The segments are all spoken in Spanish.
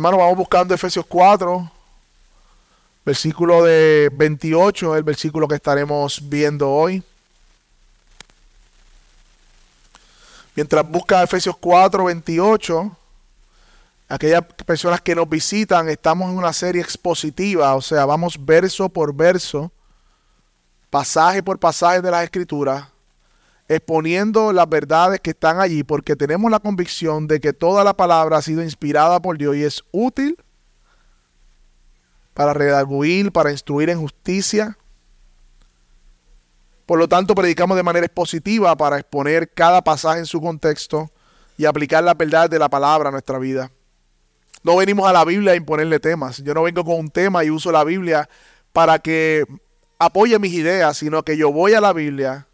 hermano, vamos buscando Efesios 4, versículo de 28, el versículo que estaremos viendo hoy. Mientras busca Efesios 4, 28, aquellas personas que nos visitan, estamos en una serie expositiva, o sea, vamos verso por verso, pasaje por pasaje de las escrituras, exponiendo las verdades que están allí, porque tenemos la convicción de que toda la palabra ha sido inspirada por Dios y es útil para redarguir, para instruir en justicia. Por lo tanto, predicamos de manera expositiva para exponer cada pasaje en su contexto y aplicar la verdad de la palabra a nuestra vida. No venimos a la Biblia a imponerle temas. Yo no vengo con un tema y uso la Biblia para que apoye mis ideas, sino que yo voy a la Biblia,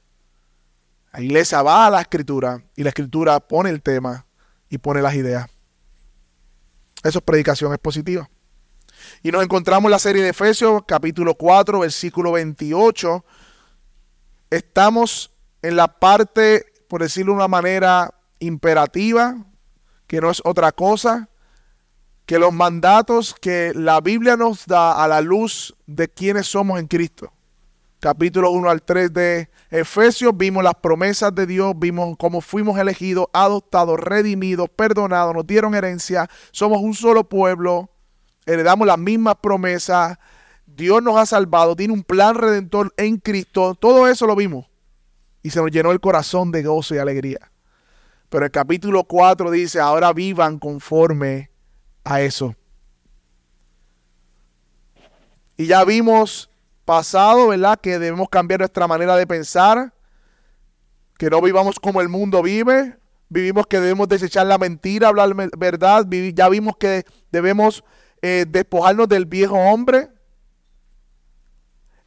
la iglesia va a la escritura y la escritura pone el tema y pone las ideas. Eso es predicación expositiva. Y nos encontramos en la serie de Efesios, capítulo 4, versículo 28. Estamos en la parte, por decirlo de una manera imperativa, que no es otra cosa que los mandatos que la Biblia nos da a la luz de quienes somos en Cristo. Capítulo 1 al 3 de Efesios vimos las promesas de Dios, vimos cómo fuimos elegidos, adoptados, redimidos, perdonados, nos dieron herencia, somos un solo pueblo, heredamos las mismas promesas, Dios nos ha salvado, tiene un plan redentor en Cristo, todo eso lo vimos y se nos llenó el corazón de gozo y alegría. Pero el capítulo 4 dice, ahora vivan conforme a eso. Y ya vimos pasado, ¿verdad? Que debemos cambiar nuestra manera de pensar, que no vivamos como el mundo vive, vivimos que debemos desechar la mentira, hablar verdad, ya vimos que debemos eh, despojarnos del viejo hombre.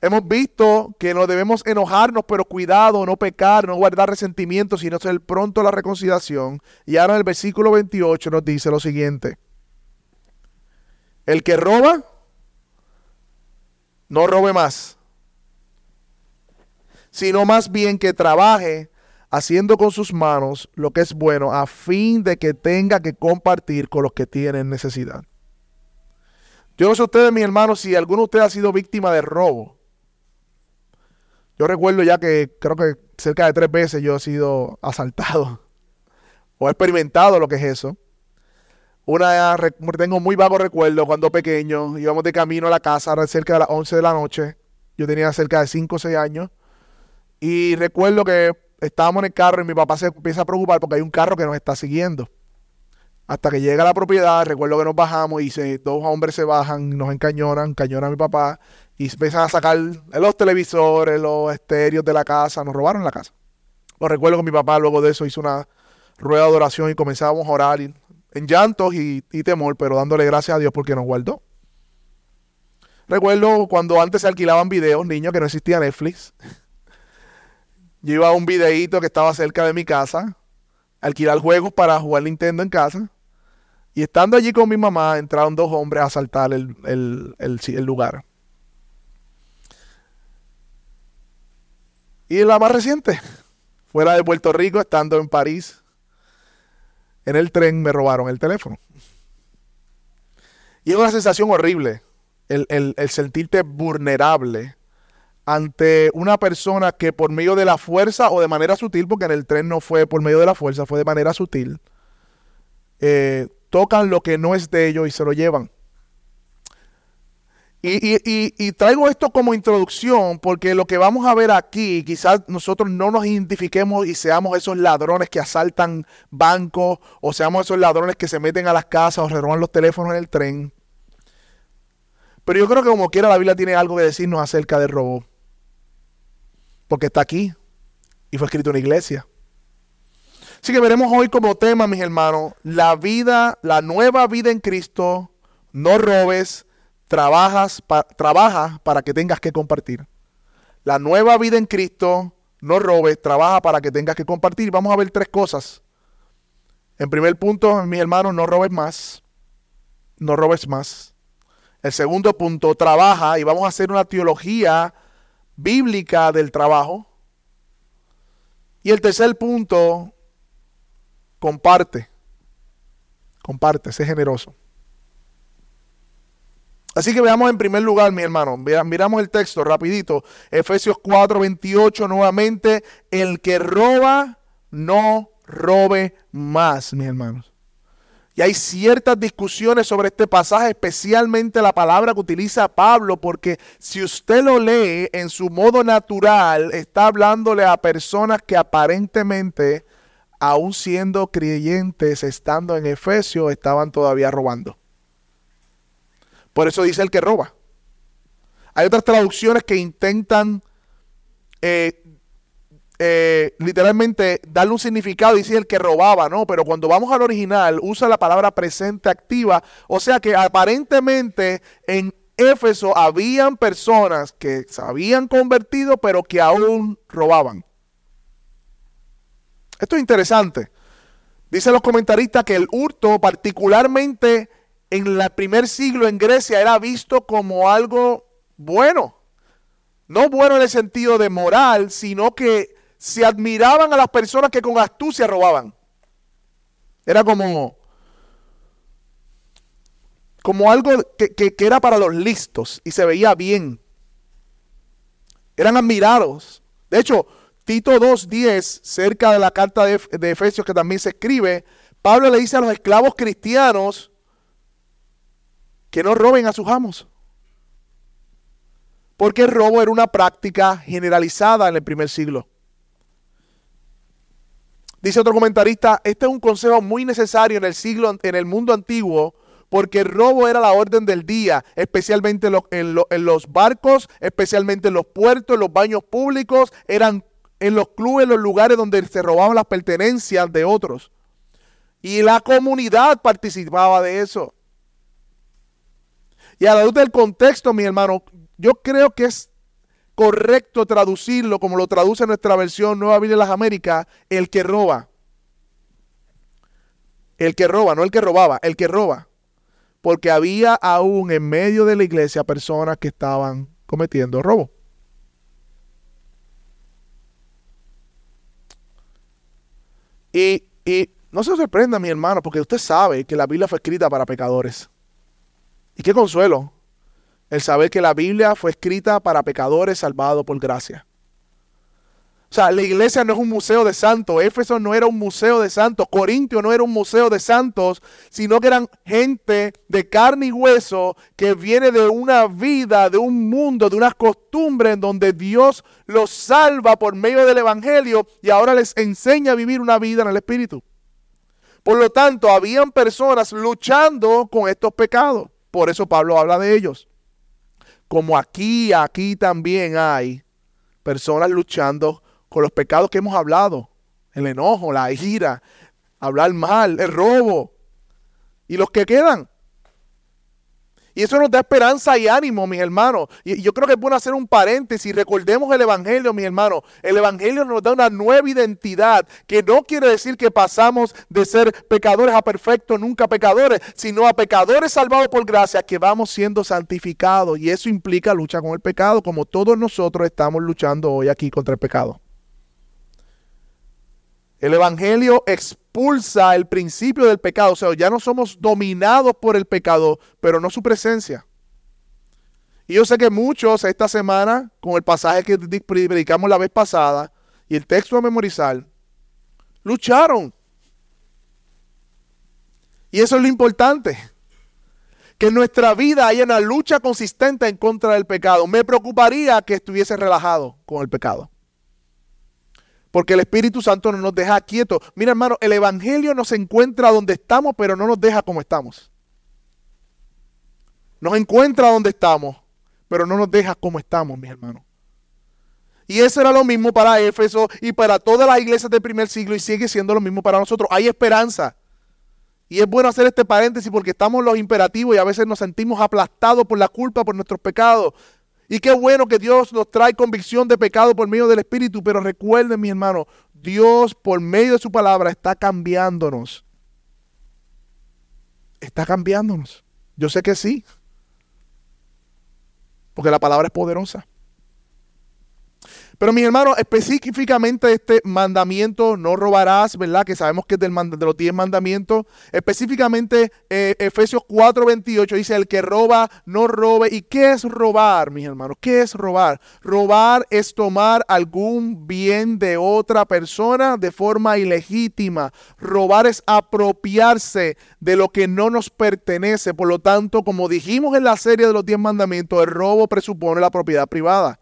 Hemos visto que no debemos enojarnos, pero cuidado, no pecar, no guardar resentimientos, sino ser pronto a la reconciliación. Y ahora en el versículo 28 nos dice lo siguiente. El que roba, no robe más, sino más bien que trabaje haciendo con sus manos lo que es bueno, a fin de que tenga que compartir con los que tienen necesidad. Yo no sé ustedes, mis hermanos, si alguno de ustedes ha sido víctima de robo. Yo recuerdo ya que creo que cerca de tres veces yo he sido asaltado o he experimentado lo que es eso. Una, tengo muy vago recuerdo cuando pequeño, íbamos de camino a la casa, cerca de las 11 de la noche. Yo tenía cerca de 5 o 6 años. Y recuerdo que estábamos en el carro y mi papá se empieza a preocupar porque hay un carro que nos está siguiendo. Hasta que llega a la propiedad, recuerdo que nos bajamos y se, dos hombres se bajan, nos encañonan, encañonan a mi papá y empiezan a sacar los televisores, los estéreos de la casa, nos robaron la casa. Lo recuerdo que mi papá luego de eso hizo una rueda de oración y comenzamos a orar y en llantos y, temor, pero dándole gracias a Dios porque nos guardó. Recuerdo cuando antes se alquilaban videos, niños, que no existía Netflix. Yo iba a un videíto que estaba cerca de mi casa, alquilar juegos para jugar Nintendo en casa. Y estando allí con mi mamá, entraron dos hombres a asaltar el, el lugar. Y la más reciente, fuera de Puerto Rico, estando en París, en el tren me robaron el teléfono. Y es una sensación horrible el, sentirte vulnerable ante una persona que por medio de la fuerza o de manera sutil, porque en el tren no fue por medio de la fuerza, fue de manera sutil, eh, tocan lo que no es de ellos y se lo llevan. Y, traigo esto como introducción porque lo que vamos a ver aquí, quizás nosotros no nos identifiquemos y seamos esos ladrones que asaltan bancos o seamos esos ladrones que se meten a las casas o roban los teléfonos en el tren. Pero yo creo que como quiera la Biblia tiene algo que decirnos acerca del robo. Porque está aquí y fue escrito en la iglesia. Así que veremos hoy como tema, mis hermanos, la vida, la nueva vida en Cristo. No robes, trabajas trabaja para que tengas que compartir. La nueva vida en Cristo, no robes, trabaja para que tengas que compartir. Vamos a ver tres cosas. En primer punto, mis hermanos, no robes más. No robes más. El segundo punto, trabaja y vamos a hacer una teología bíblica del trabajo. Y el tercer punto, comparte. Comparte, sé generoso. Así que veamos en primer lugar, mi hermano, miramos el texto rapidito. Efesios 4, 28 nuevamente, el que roba, no robe más, mis hermanos. Y hay ciertas discusiones sobre este pasaje, especialmente la palabra que utiliza Pablo, porque si usted lo lee en su modo natural, está hablándole a personas que aparentemente, aún siendo creyentes, estando en Efesios, estaban todavía robando. Por eso dice el que roba. Hay otras traducciones que intentan eh, eh, literalmente darle un significado y decir el que robaba, ¿no? Pero cuando vamos al original, usa la palabra presente activa. O sea que aparentemente en Éfeso habían personas que se habían convertido, pero que aún robaban. Esto es interesante. Dicen los comentaristas que el hurto, particularmente en el primer siglo en Grecia, era visto como algo bueno. No bueno en el sentido de moral, sino que se admiraban a las personas que con astucia robaban. Era como, como algo que, que era para los listos y se veía bien. Eran admirados. De hecho, Tito 2.10, cerca de la carta de, de, Efesios que también se escribe, Pablo le dice a los esclavos cristianos que no roben a sus amos. Porque el robo era una práctica generalizada en el primer siglo. Dice otro comentarista, este es un consejo muy necesario en el siglo, en el mundo antiguo, porque el robo era la orden del día, especialmente en, los barcos, especialmente en los puertos, en los baños públicos, eran en los clubes, en los lugares donde se robaban las pertenencias de otros. Y la comunidad participaba de eso. Y a la luz del contexto, mi hermano, yo creo que es correcto traducirlo como lo traduce nuestra versión Nueva Biblia de las Américas, el que roba. El que roba, no el que robaba, el que roba. Porque había aún en medio de la iglesia personas que estaban cometiendo robo. Y, y no se sorprenda, mi hermano, porque usted sabe que la Biblia fue escrita para pecadores. Y qué consuelo el saber que la Biblia fue escrita para pecadores salvados por gracia. O sea, la iglesia no es un museo de santos, Éfeso no era un museo de santos, Corintio no era un museo de santos, sino que eran gente de carne y hueso que viene de una vida, de un mundo, de unas costumbres en donde Dios los salva por medio del Evangelio y ahora les enseña a vivir una vida en el Espíritu. Por lo tanto, habían personas luchando con estos pecados. Por eso Pablo habla de ellos como aquí, aquí también hay personas luchando con los pecados que hemos hablado. El enojo, la ira, hablar mal, el robo. Y los que quedan, y eso nos da esperanza y ánimo, mis hermanos. Y yo creo que es bueno hacer un paréntesis. Recordemos el Evangelio, mis hermanos. El Evangelio nos da una nueva identidad, que no quiere decir que pasamos de ser pecadores a perfectos, nunca pecadores, sino a pecadores salvados por gracia, que vamos siendo santificados. Y eso implica lucha con el pecado, como todos nosotros estamos luchando hoy aquí contra el pecado. El Evangelio expulsa el principio del pecado. O sea, ya no somos dominados por el pecado, pero no su presencia. Y yo sé que muchos esta semana, con el pasaje que predicamos la vez pasada y el texto a memorizar, lucharon. Y eso es lo importante. Que en nuestra vida haya una lucha consistente en contra del pecado. Me preocuparía que estuviese relajado con el pecado. Porque el Espíritu Santo no nos deja quietos. Mira, hermano, el Evangelio nos encuentra donde estamos, pero no nos deja como estamos. Nos encuentra donde estamos, pero no nos deja como estamos, mis hermanos. Y eso era lo mismo para Éfeso y para todas las iglesias del primer siglo y sigue siendo lo mismo para nosotros. Hay esperanza. Y es bueno hacer este paréntesis porque estamos los imperativos y a veces nos sentimos aplastados por la culpa, por nuestros pecados. Y qué bueno que Dios nos trae convicción de pecado por medio del Espíritu, pero recuerden, mi hermano, Dios por medio de su palabra está cambiándonos. Está cambiándonos. Yo sé que sí. Porque la palabra es poderosa. Pero mis hermanos, específicamente este mandamiento, no robarás, ¿verdad? Que sabemos que es del de los diez mandamientos. Específicamente eh, Efesios 4:28 dice, el que roba, no robe. ¿Y qué es robar, mis hermanos? ¿Qué es robar? Robar es tomar algún bien de otra persona de forma ilegítima. Robar es apropiarse de lo que no nos pertenece. Por lo tanto, como dijimos en la serie de los diez mandamientos, el robo presupone la propiedad privada.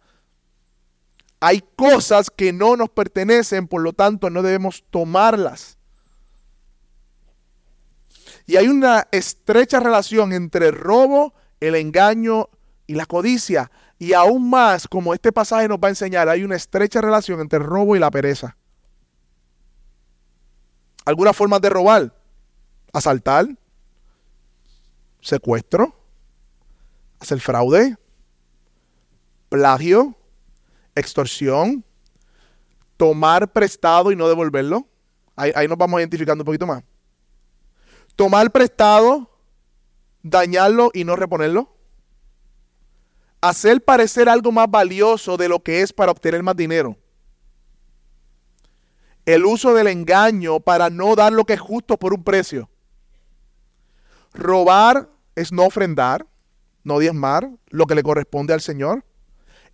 Hay cosas que no nos pertenecen, por lo tanto no debemos tomarlas. Y hay una estrecha relación entre el robo, el engaño y la codicia. Y aún más, como este pasaje nos va a enseñar, hay una estrecha relación entre el robo y la pereza. Algunas formas de robar. Asaltar, secuestro, hacer fraude, plagio, extorsión, tomar prestado y no devolverlo. Ahí, nos vamos identificando un poquito más. Tomar prestado, dañarlo y no reponerlo. Hacer parecer algo más valioso de lo que es para obtener más dinero. El uso del engaño para no dar lo que es justo por un precio. Robar es no ofrendar, no diezmar lo que le corresponde al Señor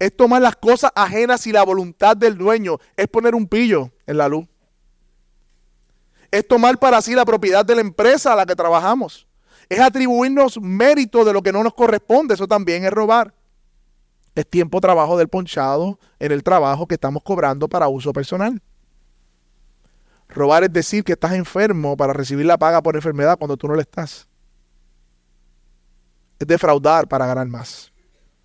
es tomar las cosas ajenas y la voluntad del dueño, es poner un pillo en la luz. Es tomar para sí la propiedad de la empresa a la que trabajamos. Es atribuirnos mérito de lo que no nos corresponde, eso también es robar. Es tiempo trabajo del ponchado en el trabajo que estamos cobrando para uso personal. Robar es decir que estás enfermo para recibir la paga por enfermedad cuando tú no lo estás. Es defraudar para ganar más.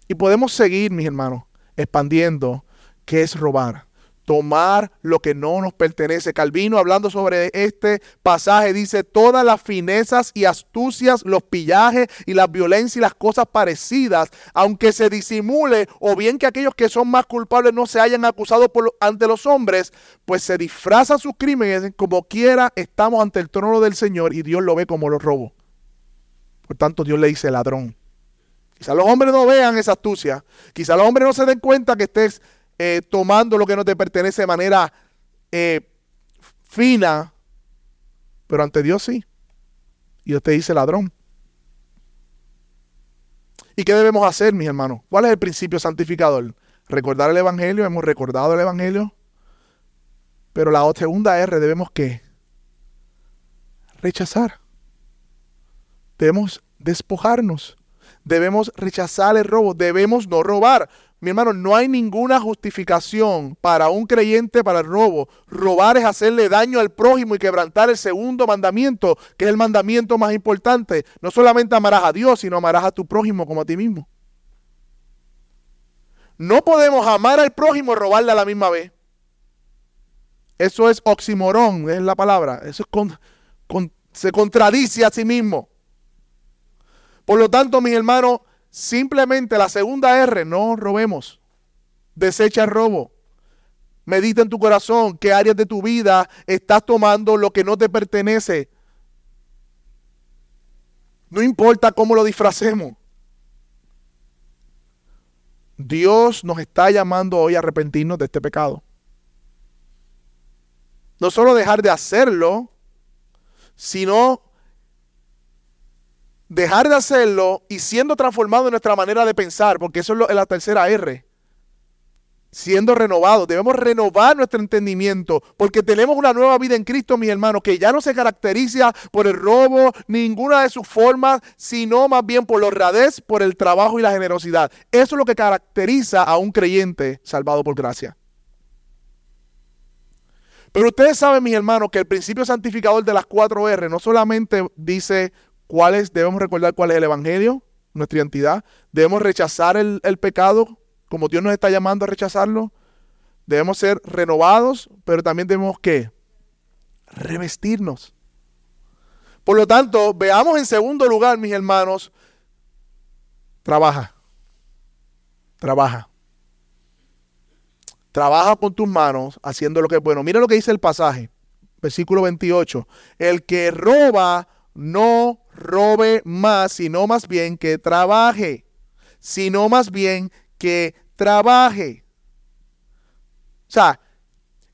Y podemos seguir, mis hermanos, expandiendo qué es robar. Tomar lo que no nos pertenece. Calvino, hablando sobre este pasaje, dice: Todas las finezas y astucias, los pillajes y la violencia y las cosas parecidas, aunque se disimule, o bien que aquellos que son más culpables no se hayan acusado ante los hombres, pues se disfrazan sus crímenes. Como quiera, estamos ante el trono del Señor y Dios lo ve como los robos. Por tanto, Dios le dice ladrón. Quizá los hombres no vean esa astucia. Quizá los hombres no se den cuenta que estés eh, tomando lo que no te pertenece de manera eh, fina. Pero ante Dios sí. Y Dios te dice ladrón. ¿Y qué debemos hacer, mis hermanos? ¿Cuál es el principio santificador? Recordar el Evangelio. Hemos recordado el Evangelio. Pero la segunda R debemos qué? Rechazar. Debemos despojarnos debemos rechazar el robo, debemos no robar. Mi hermano, no hay ninguna justificación para un creyente para el robo. Robar es hacerle daño al prójimo y quebrantar el segundo mandamiento, que es el mandamiento más importante. No solamente amarás a Dios, sino amarás a tu prójimo como a ti mismo. No podemos amar al prójimo y robarle a la misma vez. Eso es oximorón, es la palabra. Eso se contradice a sí mismo. Por lo tanto, mis hermanos, simplemente la segunda R, no robemos. Desecha el robo. Medita en tu corazón qué áreas de tu vida estás tomando lo que no te pertenece. No importa cómo lo disfracemos. Dios nos está llamando hoy a arrepentirnos de este pecado. No solo dejar de hacerlo, sino dejar de hacerlo y siendo transformado en nuestra manera de pensar, porque eso es, la tercera R. Siendo renovados, debemos renovar nuestro entendimiento, porque tenemos una nueva vida en Cristo, mis hermanos, que ya no se caracteriza por el robo, ninguna de sus formas, sino más bien por la honradez, por el trabajo y la generosidad. Eso es lo que caracteriza a un creyente salvado por gracia. Pero ustedes saben, mis hermanos, que el principio santificador de las cuatro R no solamente dice cuáles debemos recordar cuál es el Evangelio, nuestra identidad. Debemos rechazar el, el pecado como Dios nos está llamando a rechazarlo. Debemos ser renovados, pero también debemos que revestirnos. Por lo tanto, veamos en segundo lugar, mis hermanos, trabaja. Trabaja. Trabaja con tus manos haciendo lo que es bueno. Mira lo que dice el pasaje, versículo 28. El que roba no robe más, sino más bien que trabaje, sino más bien que trabaje. O sea,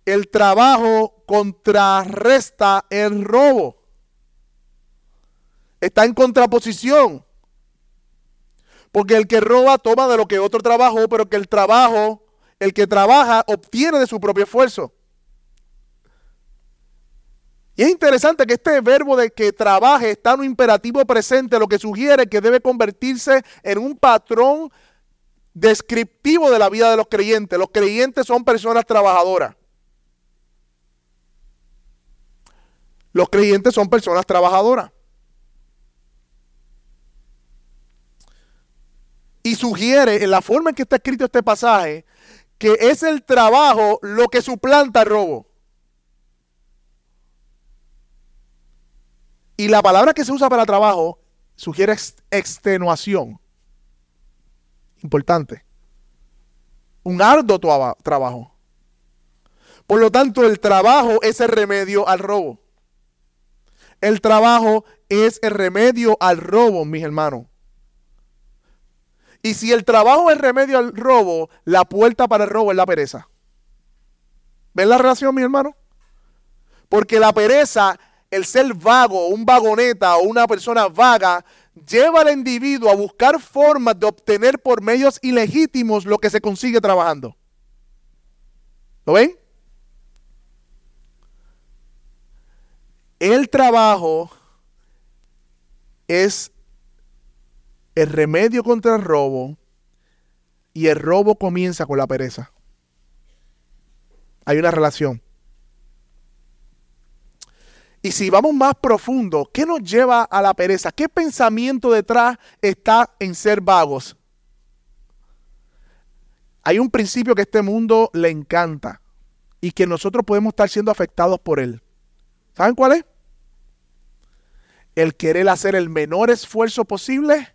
el trabajo contrarresta el robo. Está en contraposición. Porque el que roba toma de lo que otro trabajó, pero que el trabajo, el que trabaja, obtiene de su propio esfuerzo. Y es interesante que este verbo de que trabaje está en un imperativo presente, lo que sugiere que debe convertirse en un patrón descriptivo de la vida de los creyentes. Los creyentes son personas trabajadoras. Los creyentes son personas trabajadoras. Y sugiere en la forma en que está escrito este pasaje que es el trabajo lo que suplanta el robo. Y la palabra que se usa para trabajo sugiere extenuación. Importante. Un arduo trabajo. Por lo tanto, el trabajo es el remedio al robo. El trabajo es el remedio al robo, mis hermanos. Y si el trabajo es el remedio al robo, la puerta para el robo es la pereza. ¿Ven la relación, mis hermanos? Porque la pereza el ser vago, un vagoneta o una persona vaga, lleva al individuo a buscar formas de obtener por medios ilegítimos lo que se consigue trabajando. ¿Lo ven? El trabajo es el remedio contra el robo y el robo comienza con la pereza. Hay una relación. Y si vamos más profundo, ¿qué nos lleva a la pereza? ¿Qué pensamiento detrás está en ser vagos? Hay un principio que este mundo le encanta y que nosotros podemos estar siendo afectados por él. ¿Saben cuál es? El querer hacer el menor esfuerzo posible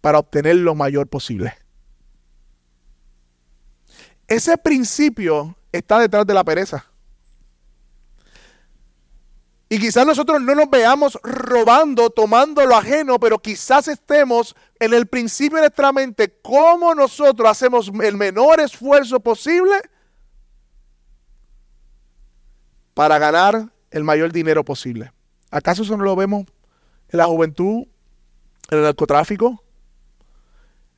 para obtener lo mayor posible. Ese principio está detrás de la pereza. Y quizás nosotros no nos veamos robando, tomando lo ajeno, pero quizás estemos en el principio de nuestra mente cómo nosotros hacemos el menor esfuerzo posible para ganar el mayor dinero posible. ¿Acaso eso no lo vemos en la juventud, en el narcotráfico,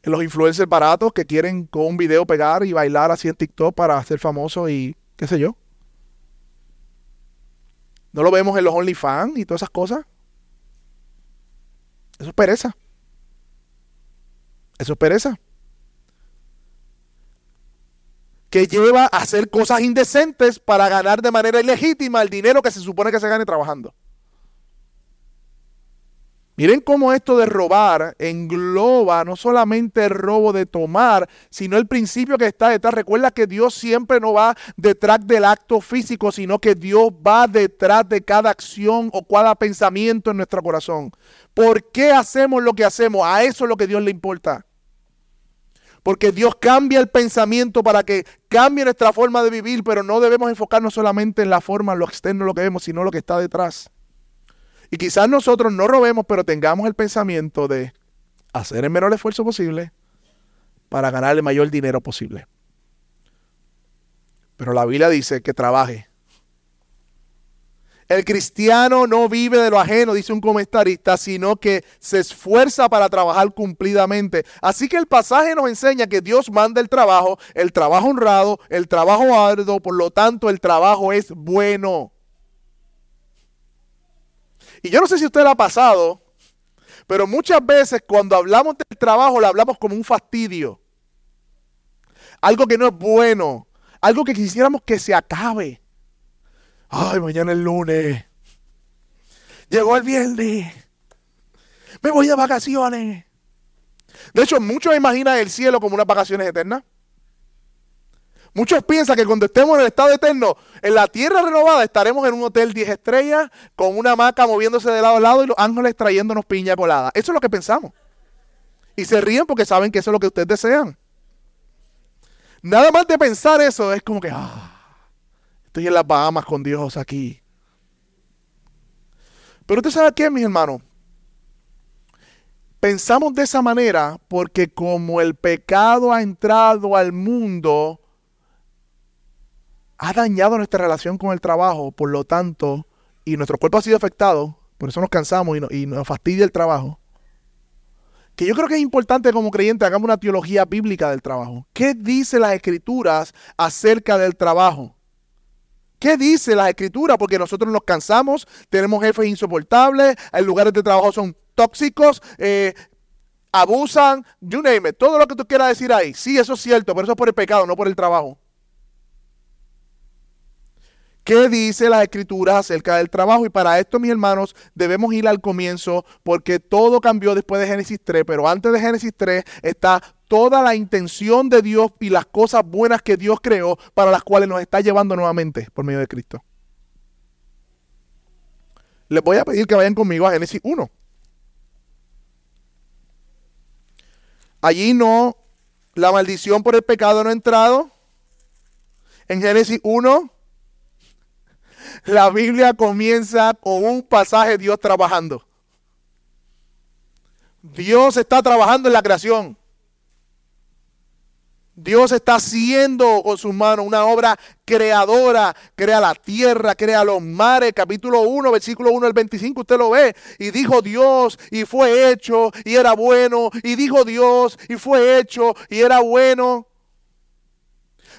en los influencers baratos que quieren con un video pegar y bailar así en TikTok para ser famosos y qué sé yo? No lo vemos en los OnlyFans y todas esas cosas. Eso es pereza. Eso es pereza. Que lleva a hacer cosas indecentes para ganar de manera ilegítima el dinero que se supone que se gane trabajando. Miren cómo esto de robar engloba no solamente el robo de tomar, sino el principio que está detrás. Recuerda que Dios siempre no va detrás del acto físico, sino que Dios va detrás de cada acción o cada pensamiento en nuestro corazón. ¿Por qué hacemos lo que hacemos? A eso es lo que Dios le importa. Porque Dios cambia el pensamiento para que cambie nuestra forma de vivir, pero no debemos enfocarnos solamente en la forma, lo externo, lo que vemos, sino lo que está detrás. Y quizás nosotros no robemos, pero tengamos el pensamiento de hacer el menor esfuerzo posible para ganar el mayor dinero posible. Pero la Biblia dice que trabaje. El cristiano no vive de lo ajeno, dice un comentarista, sino que se esfuerza para trabajar cumplidamente. Así que el pasaje nos enseña que Dios manda el trabajo, el trabajo honrado, el trabajo arduo, por lo tanto el trabajo es bueno. Y yo no sé si usted lo ha pasado, pero muchas veces cuando hablamos del trabajo lo hablamos como un fastidio. Algo que no es bueno. Algo que quisiéramos que se acabe. Ay, mañana es lunes. Llegó el viernes. Me voy de vacaciones. De hecho, muchos imaginan el cielo como unas vacaciones eternas. Muchos piensan que cuando estemos en el estado eterno, en la tierra renovada, estaremos en un hotel 10 estrellas, con una hamaca moviéndose de lado a lado y los ángeles trayéndonos piña colada. Eso es lo que pensamos. Y se ríen porque saben que eso es lo que ustedes desean. Nada más de pensar eso es como que, ah, estoy en las Bahamas con Dios aquí. Pero usted sabe qué, mis hermanos. Pensamos de esa manera porque como el pecado ha entrado al mundo, ha dañado nuestra relación con el trabajo, por lo tanto, y nuestro cuerpo ha sido afectado, por eso nos cansamos y, y nos fastidia el trabajo. Que yo creo que es importante como creyente hagamos una teología bíblica del trabajo. ¿Qué dice las escrituras acerca del trabajo? ¿Qué dice la escritura? Porque nosotros nos cansamos, tenemos jefes insoportables, lugares de trabajo son tóxicos, eh, abusan, you name it, todo lo que tú quieras decir ahí. Sí, eso es cierto, pero eso es por el pecado, no por el trabajo. ¿Qué dice la escritura acerca del trabajo? Y para esto, mis hermanos, debemos ir al comienzo porque todo cambió después de Génesis 3, pero antes de Génesis 3 está toda la intención de Dios y las cosas buenas que Dios creó para las cuales nos está llevando nuevamente por medio de Cristo. Les voy a pedir que vayan conmigo a Génesis 1. Allí no, la maldición por el pecado no ha entrado. En Génesis 1, la Biblia comienza con un pasaje de Dios trabajando. Dios está trabajando en la creación. Dios está haciendo con sus manos una obra creadora, crea la tierra, crea los mares, capítulo 1, versículo 1 al 25, usted lo ve, y dijo Dios, y fue hecho, y era bueno, y dijo Dios, y fue hecho, y era bueno.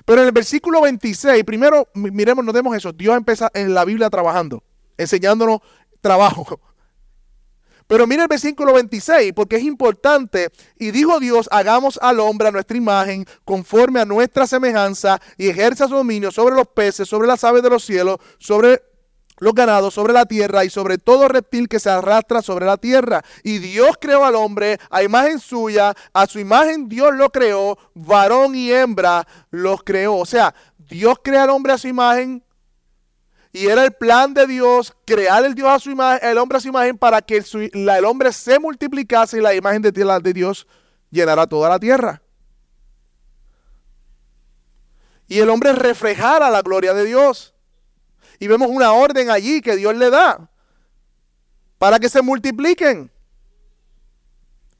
Pero en el versículo 26, primero miremos, notemos eso, Dios empieza en la Biblia trabajando, enseñándonos trabajo. Pero mira el versículo 26, porque es importante. Y dijo Dios, hagamos al hombre a nuestra imagen, conforme a nuestra semejanza, y ejerza su dominio sobre los peces, sobre las aves de los cielos, sobre los ganados, sobre la tierra y sobre todo reptil que se arrastra sobre la tierra. Y Dios creó al hombre a imagen suya, a su imagen Dios lo creó, varón y hembra los creó. O sea, Dios crea al hombre a su imagen, y era el plan de Dios crear el, Dios a su imagen, el hombre a su imagen para que el, hombre se multiplicase y la imagen de, de Dios llenara toda la tierra. Y el hombre reflejara la gloria de Dios. Y vemos una orden allí que Dios le da para que se multipliquen.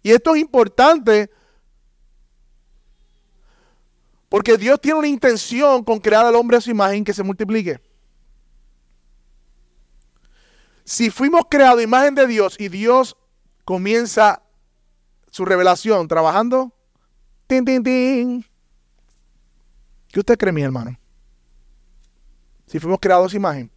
Y esto es importante porque Dios tiene una intención con crear al hombre a su imagen que se multiplique. Si fuimos creados imagen de Dios y Dios comienza su revelación trabajando, tin, tin, tin. ¿Qué usted cree, mi hermano? Si fuimos creados imagen.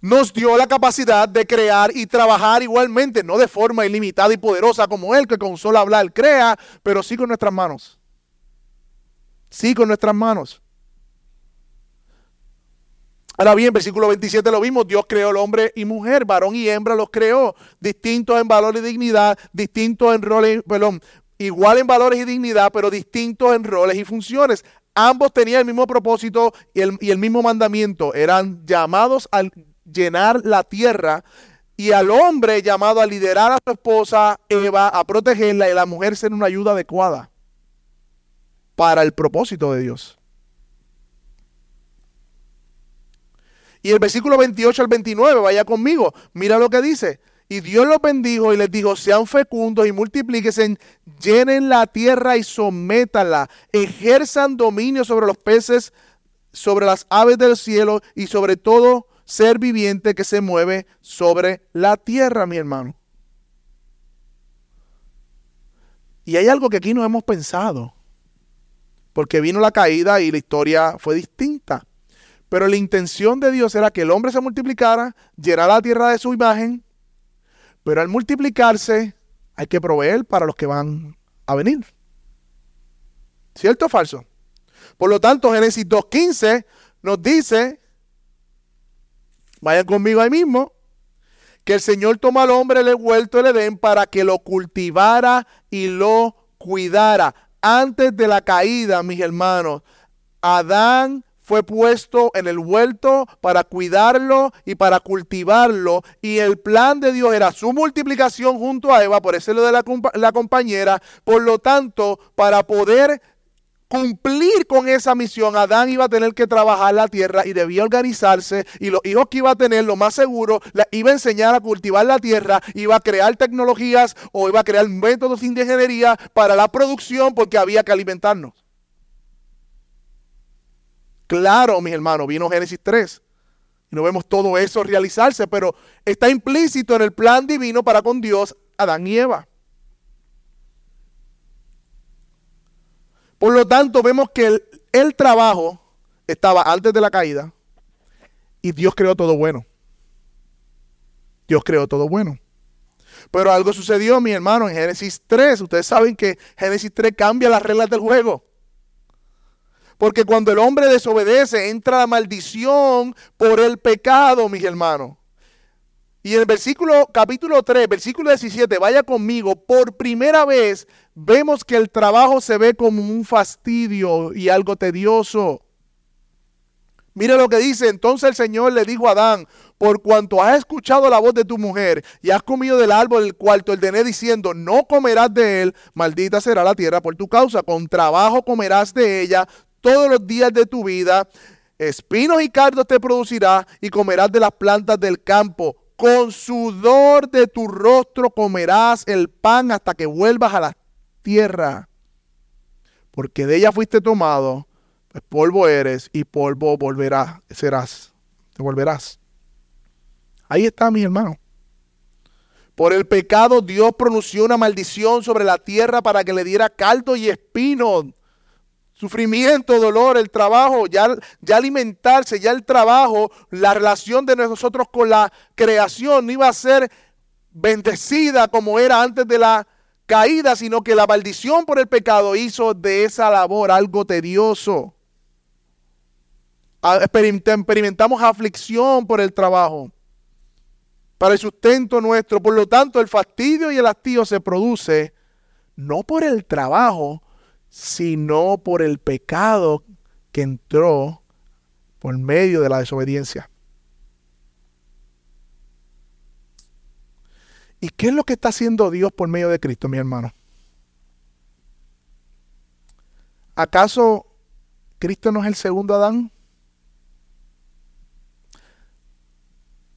Nos dio la capacidad de crear y trabajar igualmente, no de forma ilimitada y poderosa como Él, que con solo hablar crea, pero sí con nuestras manos. Sí con nuestras manos. Ahora bien, versículo 27 lo vimos, Dios creó el hombre y mujer, varón y hembra los creó, distintos en valor y dignidad, distintos en roles, perdón, igual en valores y dignidad, pero distintos en roles y funciones. Ambos tenían el mismo propósito y el, y el mismo mandamiento, eran llamados a llenar la tierra y al hombre llamado a liderar a su esposa Eva, a protegerla y la mujer ser una ayuda adecuada para el propósito de Dios. Y el versículo 28 al 29, vaya conmigo, mira lo que dice. Y Dios los bendijo y les dijo, sean fecundos y multiplíquense, llenen la tierra y sométala, ejerzan dominio sobre los peces, sobre las aves del cielo y sobre todo ser viviente que se mueve sobre la tierra, mi hermano. Y hay algo que aquí no hemos pensado, porque vino la caída y la historia fue distinta. Pero la intención de Dios era que el hombre se multiplicara, llenara la tierra de su imagen, pero al multiplicarse hay que proveer para los que van a venir. ¿Cierto o falso? Por lo tanto, Génesis 2.15 nos dice, vayan conmigo ahí mismo, que el Señor toma al hombre el huerto del Edén para que lo cultivara y lo cuidara. Antes de la caída, mis hermanos, Adán fue puesto en el huerto para cuidarlo y para cultivarlo. Y el plan de Dios era su multiplicación junto a Eva, por eso lo de la, compañera. Por lo tanto, para poder cumplir con esa misión, Adán iba a tener que trabajar la tierra y debía organizarse y los hijos que iba a tener, lo más seguro, la, iba a enseñar a cultivar la tierra, iba a crear tecnologías o iba a crear métodos de ingeniería para la producción porque había que alimentarnos. Claro, mis hermanos, vino Génesis 3. Y no vemos todo eso realizarse, pero está implícito en el plan divino para con Dios, Adán y Eva. Por lo tanto, vemos que el, trabajo estaba antes de la caída y Dios creó todo bueno. Dios creó todo bueno. Pero algo sucedió, mi hermano, en Génesis 3. Ustedes saben que Génesis 3 cambia las reglas del juego. Porque cuando el hombre desobedece, entra la maldición por el pecado, mis hermanos. Y en el versículo, capítulo 3, versículo 17, vaya conmigo, por primera vez vemos que el trabajo se ve como un fastidio y algo tedioso. Mire lo que dice, entonces el Señor le dijo a Adán, por cuanto has escuchado la voz de tu mujer y has comido del árbol del cual te ordené diciendo, no comerás de él, maldita será la tierra por tu causa, con trabajo comerás de ella todos los días de tu vida, espinos y cardos te producirá y comerás de las plantas del campo. Con sudor de tu rostro comerás el pan hasta que vuelvas a la tierra, porque de ella fuiste tomado pues polvo eres y polvo volverás, serás, te volverás. Ahí está, mi hermano. Por el pecado Dios pronunció una maldición sobre la tierra para que le diera caldo y espino, sufrimiento, dolor, el trabajo, ya, ya alimentarse, ya el trabajo, la relación de nosotros con la creación no iba a ser bendecida como era antes de la caída, sino que la maldición por el pecado hizo de esa labor algo tedioso experimentamos aflicción por el trabajo, para el sustento nuestro. Por lo tanto, el fastidio y el hastío se produce no por el trabajo, sino por el pecado que entró por medio de la desobediencia. ¿Y qué es lo que está haciendo Dios por medio de Cristo, mi hermano? ¿Acaso Cristo no es el segundo Adán?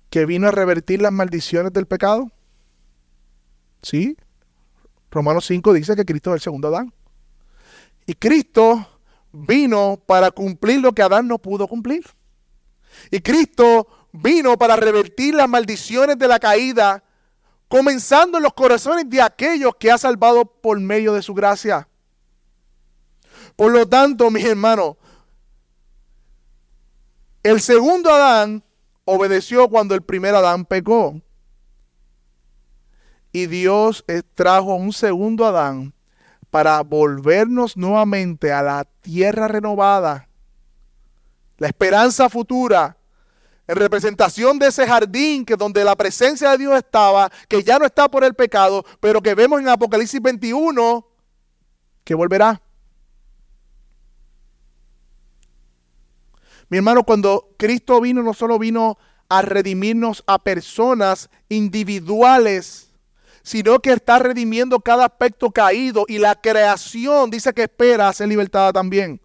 que vino a revertir las maldiciones del pecado? Sí. Romanos 5 dice que Cristo es el segundo Adán. Y Cristo vino para cumplir lo que Adán no pudo cumplir. Y Cristo vino para revertir las maldiciones de la caída, comenzando en los corazones de aquellos que ha salvado por medio de su gracia. Por lo tanto, mis hermanos, el segundo Adán obedeció cuando el primer Adán pecó. Y Dios trajo un segundo Adán para volvernos nuevamente a la tierra renovada, la esperanza futura, en representación de ese jardín que donde la presencia de Dios estaba, que ya no está por el pecado, pero que vemos en Apocalipsis 21 que volverá. Mi hermano, cuando Cristo vino, no solo vino a redimirnos a personas individuales, sino que está redimiendo cada aspecto caído y la creación dice que espera ser libertada también.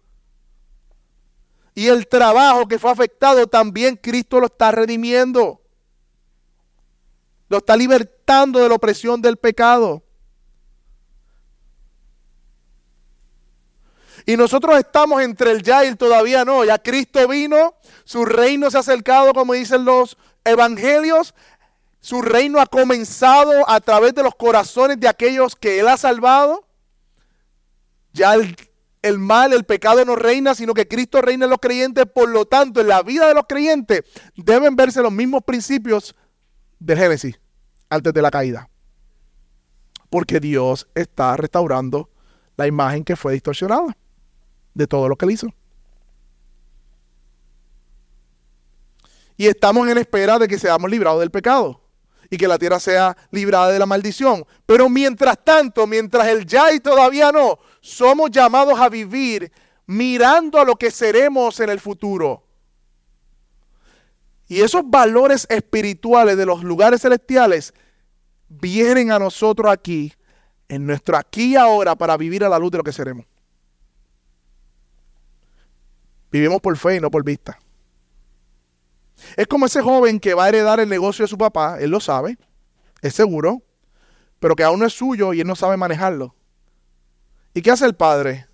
Y el trabajo que fue afectado también Cristo lo está redimiendo. Lo está libertando de la opresión del pecado. Y nosotros estamos entre el ya y el todavía no. Ya Cristo vino, su reino se ha acercado, como dicen los evangelios. Su reino ha comenzado a través de los corazones de aquellos que Él ha salvado. Ya el, mal, el pecado no reina, sino que Cristo reina en los creyentes. Por lo tanto, en la vida de los creyentes deben verse los mismos principios del Génesis, antes de la caída. Porque Dios está restaurando la imagen que fue distorsionada de todo lo que él hizo. Y estamos en espera de que seamos librados del pecado y que la tierra sea librada de la maldición. Pero mientras tanto, mientras el ya y todavía no, somos llamados a vivir mirando a lo que seremos en el futuro. Y esos valores espirituales de los lugares celestiales vienen a nosotros aquí, en nuestro aquí y ahora, para vivir a la luz de lo que seremos. Vivimos por fe y no por vista. Es como ese joven que va a heredar el negocio de su papá, él lo sabe, es seguro, pero que aún no es suyo y él no sabe manejarlo. ¿Y qué hace el padre?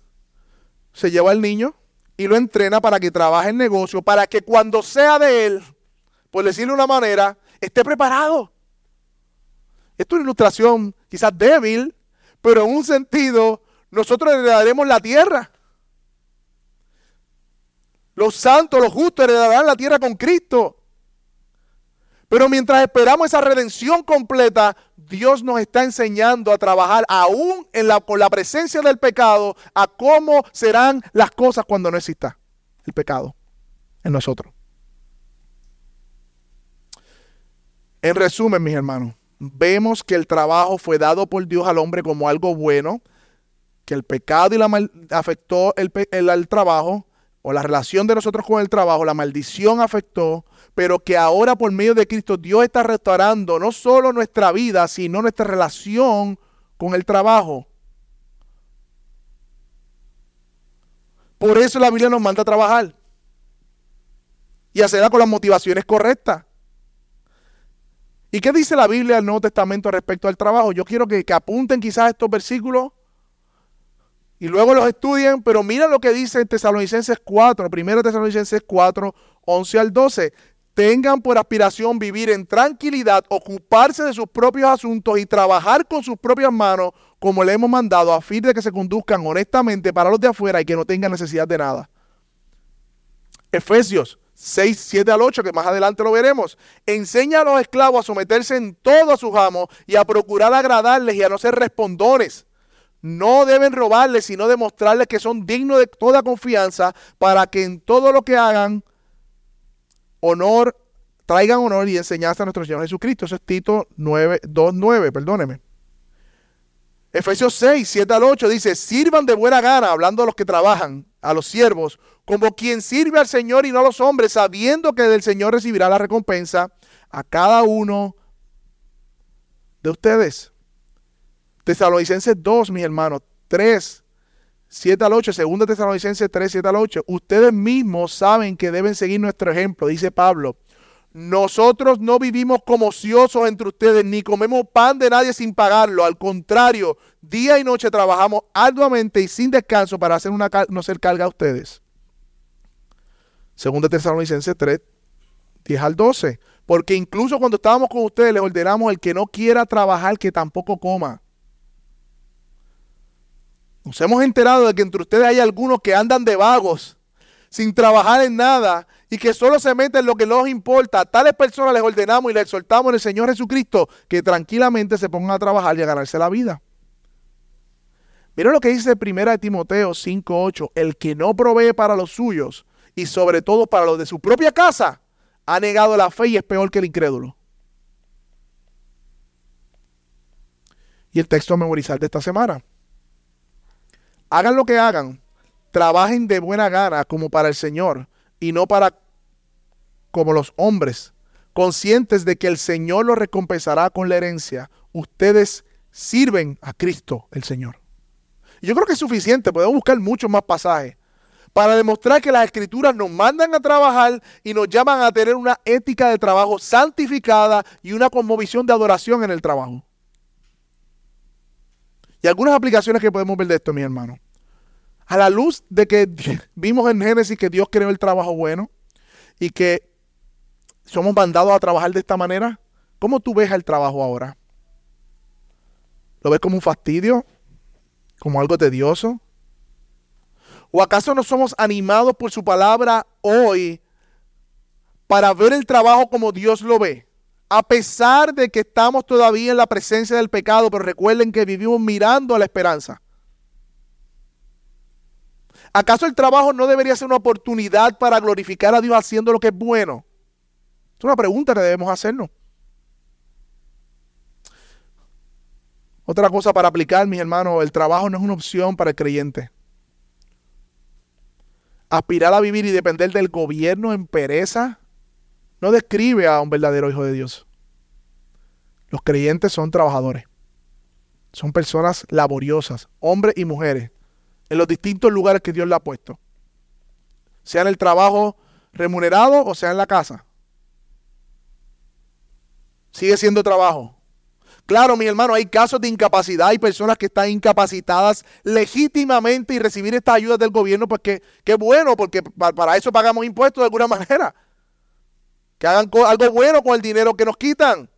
Se lleva al niño y lo entrena para que trabaje en negocio, para que cuando sea de él, por decirlo de una manera, esté preparado. Esto es una ilustración quizás débil, pero en un sentido, nosotros heredaremos la tierra. Los santos, los justos heredarán la tierra con Cristo. Pero mientras esperamos esa redención completa, Dios nos está enseñando a trabajar aún en la, con la presencia del pecado, a cómo serán las cosas cuando no exista el pecado en nosotros. En resumen, mis hermanos, vemos que el trabajo fue dado por Dios al hombre como algo bueno, que el pecado y la mal afectó el, el trabajo, o la relación de nosotros con el trabajo, la maldición afectó, pero que ahora por medio de Cristo Dios está restaurando no solo nuestra vida, sino nuestra relación con el trabajo. Por eso la Biblia nos manda a trabajar y hacerla con las motivaciones correctas. ¿Y qué dice la Biblia del Nuevo Testamento respecto al trabajo? Yo quiero que, que apunten quizás estos versículos y luego los estudien, pero mira lo que dice en Tesalonicenses 4, 1 Tesalonicenses 4, 11 al 12. Tengan por aspiración vivir en tranquilidad, ocuparse de sus propios asuntos y trabajar con sus propias manos, como le hemos mandado, a fin de que se conduzcan honestamente para los de afuera y que no tengan necesidad de nada. Efesios 6, 7 al 8, que más adelante lo veremos. Enseña a los esclavos a someterse en todo a sus amos y a procurar agradarles y a no ser respondones no deben robarles, sino demostrarles que son dignos de toda confianza para que en todo lo que hagan, honor, traigan honor y enseñanza a nuestro Señor Jesucristo. Eso es Tito 9, 2, 9, perdóneme. Efesios 6, 7 al 8 dice, sirvan de buena gana, hablando a los que trabajan, a los siervos, como quien sirve al Señor y no a los hombres, sabiendo que del Señor recibirá la recompensa a cada uno de ustedes. Tesalonicenses 2, mis hermanos, 3, 7 al 8, segunda Tesalonicenses 3, 7 al 8. Ustedes mismos saben que deben seguir nuestro ejemplo, dice Pablo. Nosotros no vivimos como ociosos entre ustedes, ni comemos pan de nadie sin pagarlo. Al contrario, día y noche trabajamos arduamente y sin descanso para hacer una, no ser carga a ustedes. Segunda Tesalonicenses 3, 10 al 12. Porque incluso cuando estábamos con ustedes les ordenamos el que no quiera trabajar que tampoco coma. Nos hemos enterado de que entre ustedes hay algunos que andan de vagos, sin trabajar en nada y que solo se meten en lo que les importa. A tales personas les ordenamos y les exhortamos en el Señor Jesucristo que tranquilamente se pongan a trabajar y a ganarse la vida. Mira lo que dice 1 Timoteo 5:8, el que no provee para los suyos y sobre todo para los de su propia casa, ha negado la fe y es peor que el incrédulo. Y el texto a memorizar de esta semana hagan lo que hagan, trabajen de buena gana como para el Señor y no para como los hombres, conscientes de que el Señor los recompensará con la herencia. Ustedes sirven a Cristo el Señor. yo creo que es suficiente, podemos buscar muchos más pasajes para demostrar que las escrituras nos mandan a trabajar y nos llaman a tener una ética de trabajo santificada y una conmovisión de adoración en el trabajo. Y algunas aplicaciones que podemos ver de esto, mi hermano. A la luz de que vimos en Génesis que Dios creó el trabajo bueno y que somos mandados a trabajar de esta manera, ¿cómo tú ves el trabajo ahora? ¿Lo ves como un fastidio? ¿Como algo tedioso? ¿O acaso no somos animados por su palabra hoy para ver el trabajo como Dios lo ve? A pesar de que estamos todavía en la presencia del pecado, pero recuerden que vivimos mirando a la esperanza. ¿Acaso el trabajo no debería ser una oportunidad para glorificar a Dios haciendo lo que es bueno? Es una pregunta que debemos hacernos. Otra cosa para aplicar, mis hermanos, el trabajo no es una opción para el creyente. Aspirar a vivir y depender del gobierno en pereza no describe a un verdadero hijo de Dios. Los creyentes son trabajadores. Son personas laboriosas, hombres y mujeres, en los distintos lugares que Dios le ha puesto. Sea en el trabajo remunerado o sea en la casa. Sigue siendo trabajo. Claro, mis hermanos, hay casos de incapacidad, hay personas que están incapacitadas legítimamente y recibir estas ayudas del gobierno, pues que, bueno, porque para eso pagamos impuestos de alguna manera. Que hagan algo bueno con el dinero que nos quitan.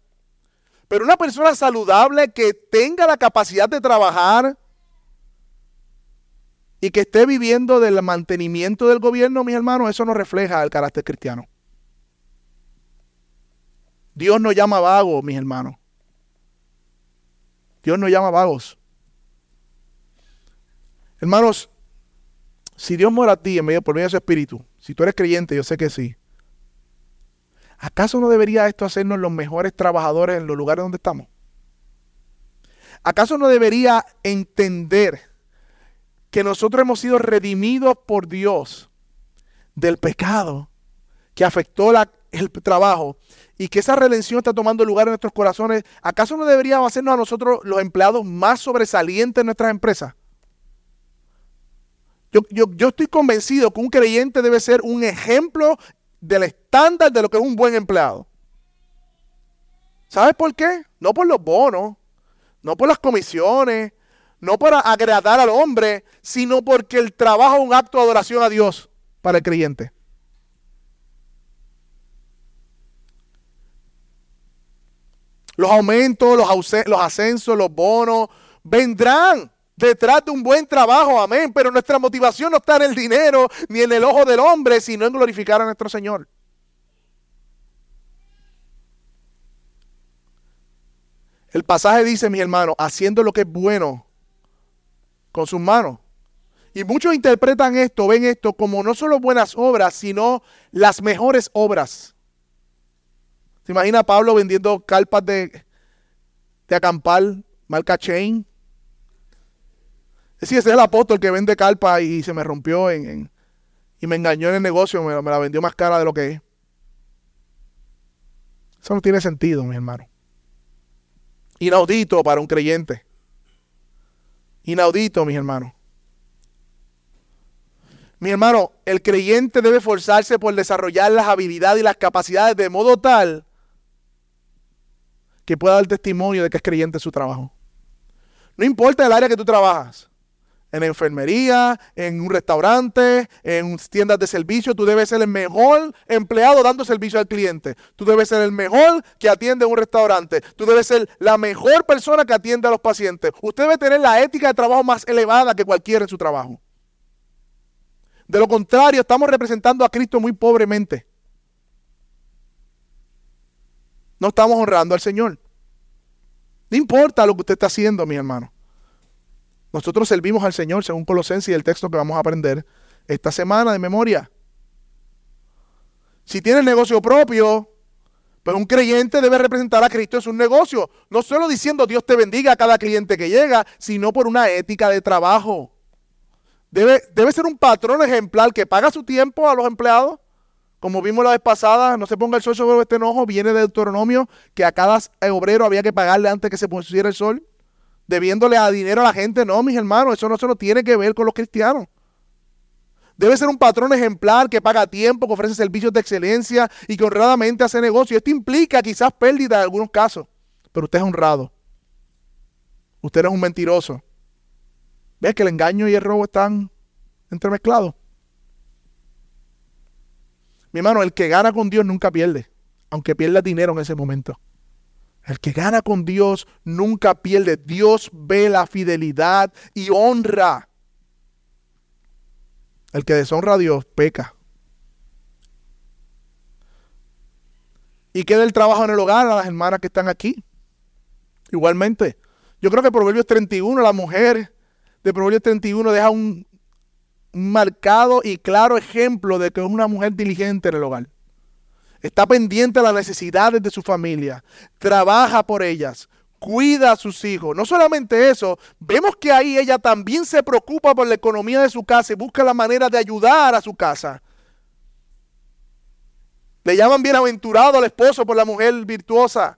Pero una persona saludable que tenga la capacidad de trabajar y que esté viviendo del mantenimiento del gobierno, mis hermanos, eso no refleja el carácter cristiano. Dios no llama vago, mis hermanos. Dios no llama vagos. Hermanos, si Dios muere a ti en medio por medio de su espíritu, si tú eres creyente, yo sé que sí. ¿Acaso no debería esto hacernos los mejores trabajadores en los lugares donde estamos? ¿Acaso no debería entender que nosotros hemos sido redimidos por Dios del pecado que afectó el trabajo y que esa redención está tomando lugar en nuestros corazones, ¿acaso no deberíamos hacernos a nosotros los empleados más sobresalientes en nuestras empresas? Yo, yo, estoy convencido que un creyente debe ser un ejemplo del estándar de lo que es un buen empleado. ¿Sabes por qué? No por los bonos, no por las comisiones, no para agradar al hombre, sino porque el trabajo es un acto de adoración a Dios para el creyente. Los aumentos, los, los ascensos, los bonos, vendrán detrás de un buen trabajo, amén. Pero nuestra motivación no está en el dinero ni en el ojo del hombre, sino en glorificar a nuestro Señor. El pasaje dice, mis hermanos, haciendo lo que es bueno con sus manos. Y muchos interpretan esto, ven esto como no solo buenas obras, sino las mejores obras. ¿Se imagina Pablo vendiendo carpas de, de acampar, marca Chain? Sí, ese es el apóstol que vende carpas y se me rompió en, y me engañó en el negocio, me, la vendió más cara de lo que es. Eso no tiene sentido, mi hermano. Inaudito para un creyente. Inaudito, mis hermanos. Mi hermano, el creyente debe esforzarse por desarrollar las habilidades y las capacidades de modo tal que pueda dar testimonio de que es creyente en su trabajo. No importa el área que tú trabajas, en enfermería, en un restaurante, en tiendas de servicio, tú debes ser el mejor empleado dando servicio al cliente. Tú debes ser el mejor que atiende en un restaurante. Tú debes ser la mejor persona que atiende a los pacientes. Usted debe tener la ética de trabajo más elevada que cualquiera en su trabajo. De lo contrario, estamos representando a Cristo muy pobremente. No estamos honrando al Señor. No importa lo que usted está haciendo, mi hermano. Nosotros servimos al Señor según Colosenses y el texto que vamos a aprender esta semana de memoria. Si tiene negocio propio, pues un creyente debe representar a Cristo en su negocio. No solo diciendo Dios te bendiga a cada cliente que llega, sino por una ética de trabajo. Debe, debe ser un patrón ejemplar que paga su tiempo a los empleados, como vimos la vez pasada, no se ponga el sol sobre este enojo, viene de Deuteronomio que a cada obrero había que pagarle antes que se pusiera el sol, debiéndole a dinero a la gente. No, mis hermanos, eso no se tiene que ver con los cristianos. Debe ser un patrón ejemplar que paga tiempo, que ofrece servicios de excelencia y que honradamente hace negocio. Esto implica quizás pérdida en algunos casos, pero usted es honrado. Usted es un mentiroso. ¿Ves que el engaño y el robo están entremezclados? Mi hermano, el que gana con Dios nunca pierde, aunque pierda dinero en ese momento. El que gana con Dios nunca pierde. Dios ve la fidelidad y honra. El que deshonra a Dios peca. Y queda el trabajo en el hogar a las hermanas que están aquí. Igualmente. Yo creo que Proverbios 31, la mujer de Proverbios 31 deja un, un marcado y claro ejemplo de que es una mujer diligente en el hogar. Está pendiente de las necesidades de su familia, trabaja por ellas, cuida a sus hijos. No solamente eso, vemos que ahí ella también se preocupa por la economía de su casa y busca la manera de ayudar a su casa. Le llaman bienaventurado al esposo por la mujer virtuosa.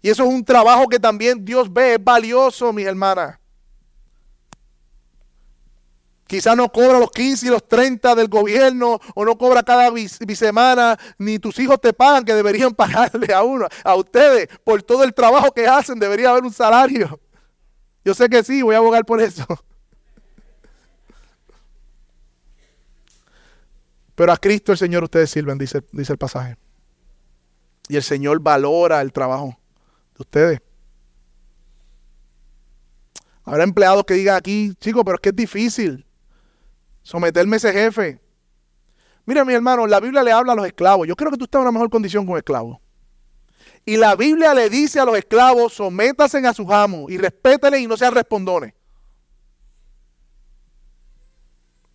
Y eso es un trabajo que también Dios ve, es valioso, mis hermanas. Quizás no cobra los 15 y los 30 del gobierno o no cobra cada bisemana, ni tus hijos te pagan, que deberían pagarle a uno. A ustedes, por todo el trabajo que hacen, debería haber un salario. Yo sé que sí, voy a abogar por eso. Pero a Cristo el Señor ustedes sirven, dice, dice el pasaje. Y el Señor valora el trabajo de ustedes. Habrá empleados que digan aquí, chicos, pero es que es difícil someterme a ese jefe. Mira, mi hermano, la Biblia le habla a los esclavos. Yo creo que tú estás en una mejor condición con esclavos. Y la Biblia le dice a los esclavos, sométase a sus amos y respétenle y no sean respondones.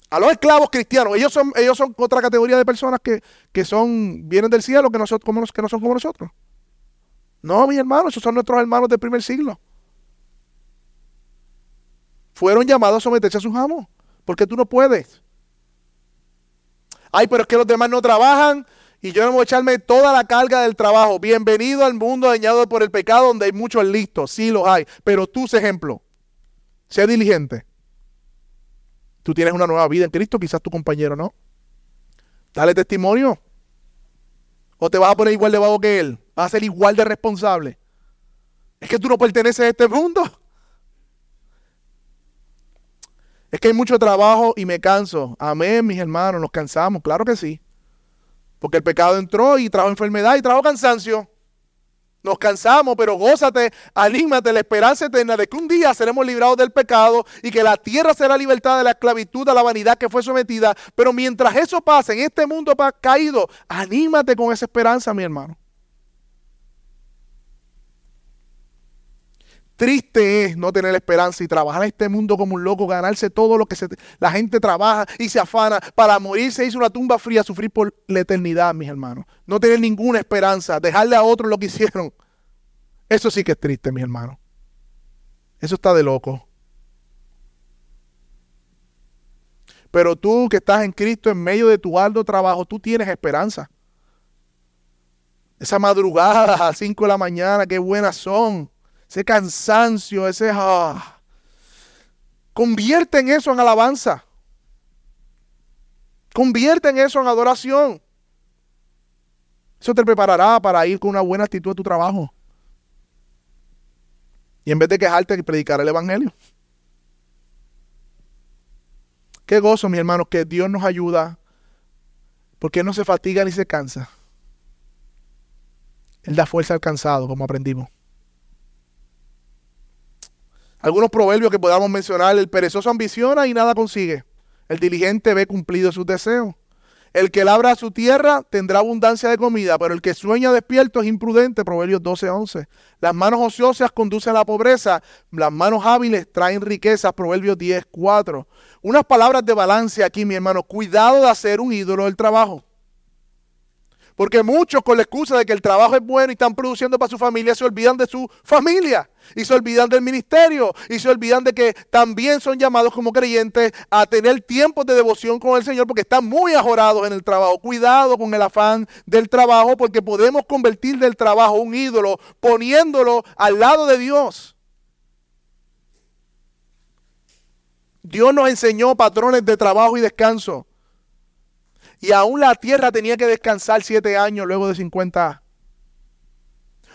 A los esclavos cristianos, ellos son, ellos son otra categoría de personas que, son, vienen del cielo, que, nosotros, como, que no son como nosotros. No, mis hermanos, esos son nuestros hermanos del primer siglo. Fueron llamados a someterse a sus amos. Porque tú no puedes. Ay, pero es que los demás no trabajan y yo no voy a echarme toda la carga del trabajo. Bienvenido al mundo dañado por el pecado donde hay muchos listos. Sí los hay. Pero tú, ejemplo. Sé diligente. Tú tienes una nueva vida en Cristo, quizás tu compañero no. Dale testimonio. O te vas a poner igual de vago que él. Vas a ser igual de responsable. Es que tú no perteneces a este mundo. Es que hay mucho trabajo y me canso. Amén, mis hermanos, nos cansamos, claro que sí. Porque el pecado entró y trajo enfermedad y trajo cansancio. Nos cansamos, pero gózate, anímate, la esperanza eterna de que un día seremos librados del pecado y que la tierra será libertada de la esclavitud, de la vanidad que fue sometida. Pero mientras eso pase en este mundo caído, anímate con esa esperanza, mi hermano. Triste es no tener esperanza y trabajar en este mundo como un loco, ganarse todo lo que la gente trabaja y se afana para morirse, hizo una tumba fría, sufrir por la eternidad, mis hermanos. No tener ninguna esperanza, dejarle a otros lo que hicieron. Eso sí que es triste, mis hermanos. Eso está de loco. Pero tú que estás en Cristo en medio de tu arduo trabajo, tú tienes esperanza. Esa madrugada a las 5 de la mañana, qué buenas son ese cansancio, ese... Ah, convierten eso en alabanza. Convierten eso en adoración. Eso te preparará para ir con una buena actitud a tu trabajo. Y en vez de quejarte, predicar el Evangelio. Qué gozo, mi hermano, que Dios nos ayuda. Porque no se fatiga ni se cansa. Él da fuerza al cansado, como aprendimos. Algunos proverbios que podamos mencionar, el perezoso ambiciona y nada consigue. El diligente ve cumplido sus deseos. El que labra su tierra tendrá abundancia de comida, pero el que sueña despierto es imprudente. Proverbios 12:11. Las manos ociosas conducen a la pobreza, las manos hábiles traen riquezas. Proverbios 10:4. Unas palabras de balance aquí, mi hermano. Cuidado de hacer un ídolo del trabajo. Porque muchos con la excusa de que el trabajo es bueno y están produciendo para su familia se olvidan de su familia y se olvidan del ministerio y se olvidan de que también son llamados como creyentes a tener tiempos de devoción con el Señor porque están muy ajorados en el trabajo. Cuidado con el afán del trabajo porque podemos convertir del trabajo un ídolo poniéndolo al lado de Dios. Dios nos enseñó patrones de trabajo y descanso. Y aún la tierra tenía que descansar siete años luego de 50.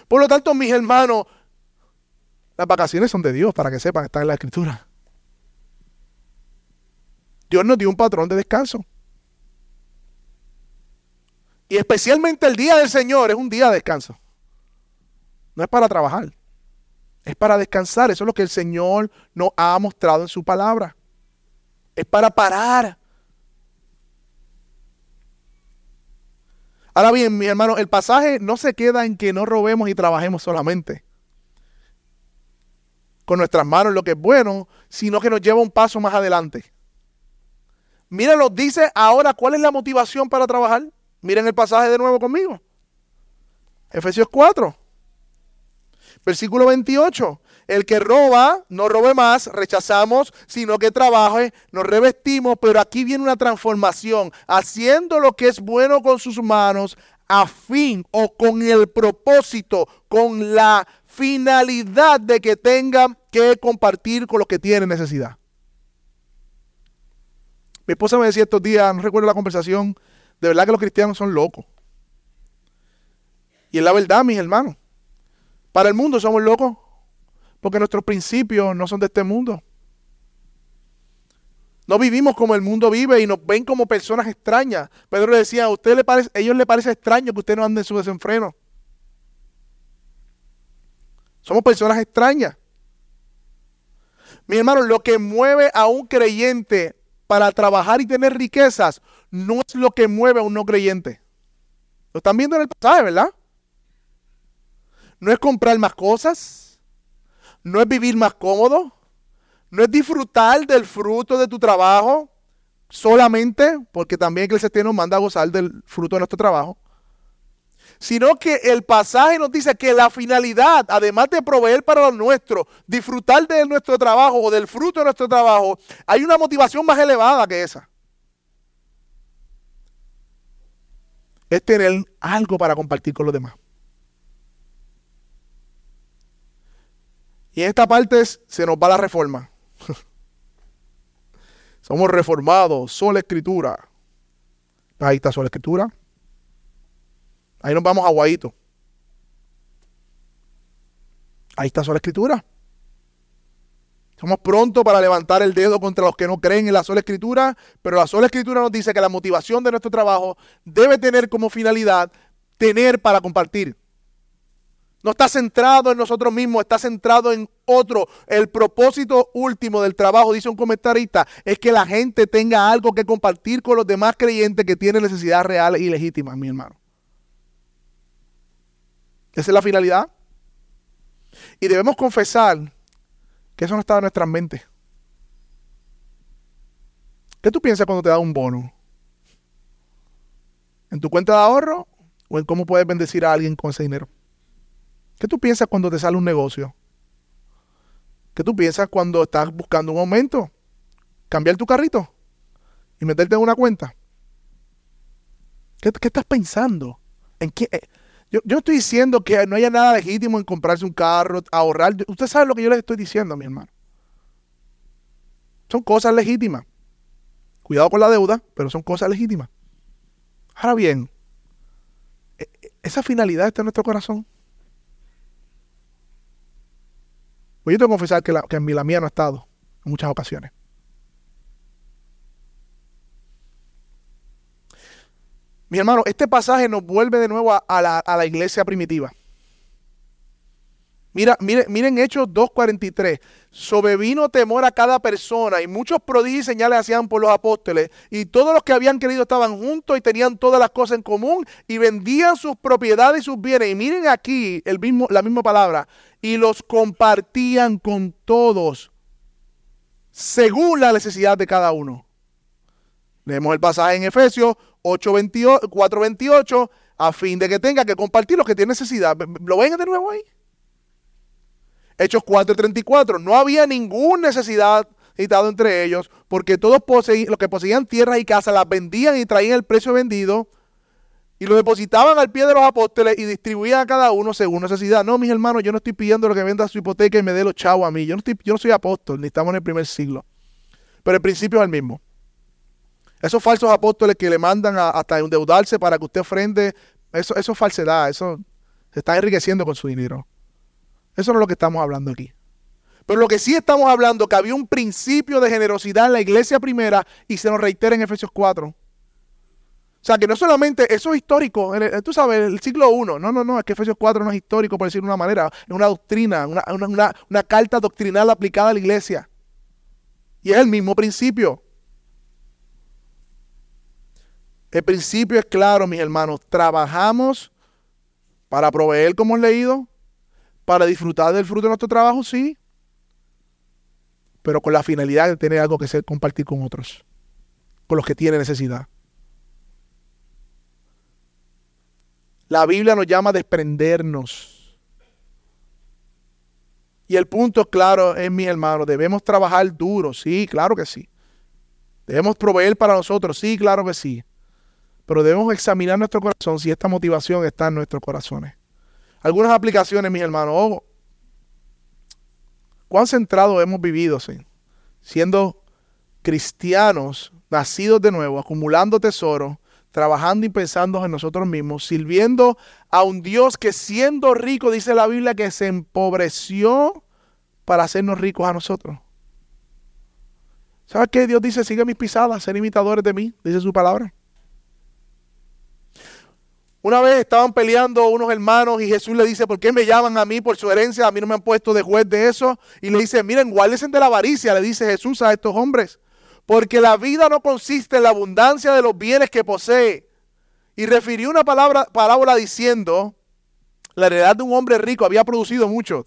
Por lo tanto, mis hermanos, las vacaciones son de Dios, para que sepan, están en la escritura. Dios nos dio un patrón de descanso. Y especialmente el día del Señor es un día de descanso. No es para trabajar, es para descansar. Eso es lo que el Señor nos ha mostrado en su palabra. Es para parar Ahora bien, mi hermano, el pasaje no se queda en que no robemos y trabajemos solamente con nuestras manos lo que es bueno, sino que nos lleva un paso más adelante. Miren, nos dice ahora cuál es la motivación para trabajar. Miren el pasaje de nuevo conmigo. Efesios 4, versículo 28. El que roba, no robe más, rechazamos, sino que trabaje, nos revestimos, pero aquí viene una transformación, haciendo lo que es bueno con sus manos, a fin o con el propósito, con la finalidad de que tengan que compartir con los que tienen necesidad. Mi esposa me decía estos días, no recuerdo la conversación, de verdad que los cristianos son locos. Y es la verdad, mis hermanos. Para el mundo somos locos porque nuestros principios no son de este mundo. No vivimos como el mundo vive y nos ven como personas extrañas. Pedro le decía, a usted le parece, ellos le parece extraño que usted no ande en su desenfreno. Somos personas extrañas. Mi hermano, lo que mueve a un creyente para trabajar y tener riquezas no es lo que mueve a un no creyente. Lo están viendo en el pasaje, ¿verdad? No es comprar más cosas, no es vivir más cómodo, no es disfrutar del fruto de tu trabajo solamente, porque también Eclesiastes nos manda a gozar del fruto de nuestro trabajo, sino que el pasaje nos dice que la finalidad, además de proveer para lo nuestro, disfrutar de nuestro trabajo o del fruto de nuestro trabajo, hay una motivación más elevada que esa. Es tener algo para compartir con los demás. Y en esta parte se nos va la reforma. Somos reformados, sola escritura. Ahí está sola escritura. Ahí nos vamos a Guayito. Ahí está sola escritura. Somos prontos para levantar el dedo contra los que no creen en la sola escritura, pero la sola escritura nos dice que la motivación de nuestro trabajo debe tener como finalidad tener para compartir. No está centrado en nosotros mismos, está centrado en otro. El propósito último del trabajo, dice un comentarista, es que la gente tenga algo que compartir con los demás creyentes que tienen necesidades reales y legítimas, mi hermano. Esa es la finalidad. Y debemos confesar que eso no está en nuestras mentes. ¿Qué tú piensas cuando te da un bono? ¿En tu cuenta de ahorro o en cómo puedes bendecir a alguien con ese dinero? ¿Qué tú piensas cuando te sale un negocio? ¿Qué tú piensas cuando estás buscando un aumento? ¿Cambiar tu carrito? ¿Y meterte en una cuenta? ¿Qué, estás pensando? ¿En qué? Eh, yo, yo estoy diciendo que no haya nada legítimo en comprarse un carro, ahorrar. Usted sabe lo que yo les estoy diciendo, mi hermano. Son cosas legítimas. Cuidado con la deuda, pero son cosas legítimas. Ahora bien, e, e, esa finalidad está en nuestro corazón. Pues yo tengo que confesar que, que en mi, la mía no ha estado en muchas ocasiones. Mi hermano, este pasaje nos vuelve de nuevo a, la, a la, iglesia primitiva. Mira, miren, miren Hechos 2.43. Sobrevino temor a cada persona y muchos prodigios y señales hacían por los apóstoles. Y todos los que habían creído estaban juntos y tenían todas las cosas en común y vendían sus propiedades y sus bienes. Y miren aquí el mismo, la misma palabra y los compartían con todos según la necesidad de cada uno. Leemos el pasaje en Efesios 4:28 a fin de que tenga que compartir lo que tiene necesidad. ¿Lo ven de nuevo ahí? Hechos 4:34, no había ninguna necesidad citado entre ellos, porque todos los que poseían tierras y casas las vendían y traían el precio vendido y lo depositaban al pie de los apóstoles y distribuían a cada uno según necesidad. No, mis hermanos, yo no estoy pidiendo lo que venda su hipoteca y me dé los chavos a mí. Yo no, estoy, yo no soy apóstol, ni estamos en el primer siglo. Pero el principio es el mismo. Esos falsos apóstoles que le mandan hasta endeudarse para que usted ofrende, eso, eso es falsedad, eso se está enriqueciendo con su dinero. Eso no es lo que estamos hablando aquí. Pero lo que sí estamos hablando, que había un principio de generosidad en la iglesia primera y se nos reitera en Efesios 4. O sea, que no solamente eso es histórico, tú sabes, el siglo I, no, no, no, es que Efesios 4 no es histórico, por decirlo de una manera, es una doctrina, una, una carta doctrinal aplicada a la iglesia. Y es el mismo principio. El principio es claro, mis hermanos, trabajamos para proveer, como hemos leído, para disfrutar del fruto de nuestro trabajo, sí, pero con la finalidad de tener algo que compartir con otros, con los que tienen necesidad. La Biblia nos llama a desprendernos. Y el punto claro es, mi hermano, debemos trabajar duro, sí, claro que sí. Debemos proveer para nosotros, sí, claro que sí. Pero debemos examinar nuestro corazón si esta motivación está en nuestros corazones. Algunas aplicaciones, mis hermanos. Oh, ¿Cuán centrado hemos vivido, siendo cristianos nacidos de nuevo, acumulando tesoro, trabajando y pensando en nosotros mismos, sirviendo a un Dios que siendo rico, dice la Biblia, que se empobreció para hacernos ricos a nosotros. ¿Sabes qué? Dios dice, sigue mis pisadas, ser imitadores de mí, dice su palabra. Una vez estaban peleando unos hermanos y Jesús le dice, ¿por qué me llaman a mí por su herencia? A mí no me han puesto de juez de eso. Y le dice, miren, guárdense de la avaricia, le dice Jesús a estos hombres. Porque la vida no consiste en la abundancia de los bienes que posee. Y refirió una palabra, parábola diciendo, la heredad de un hombre rico había producido mucho.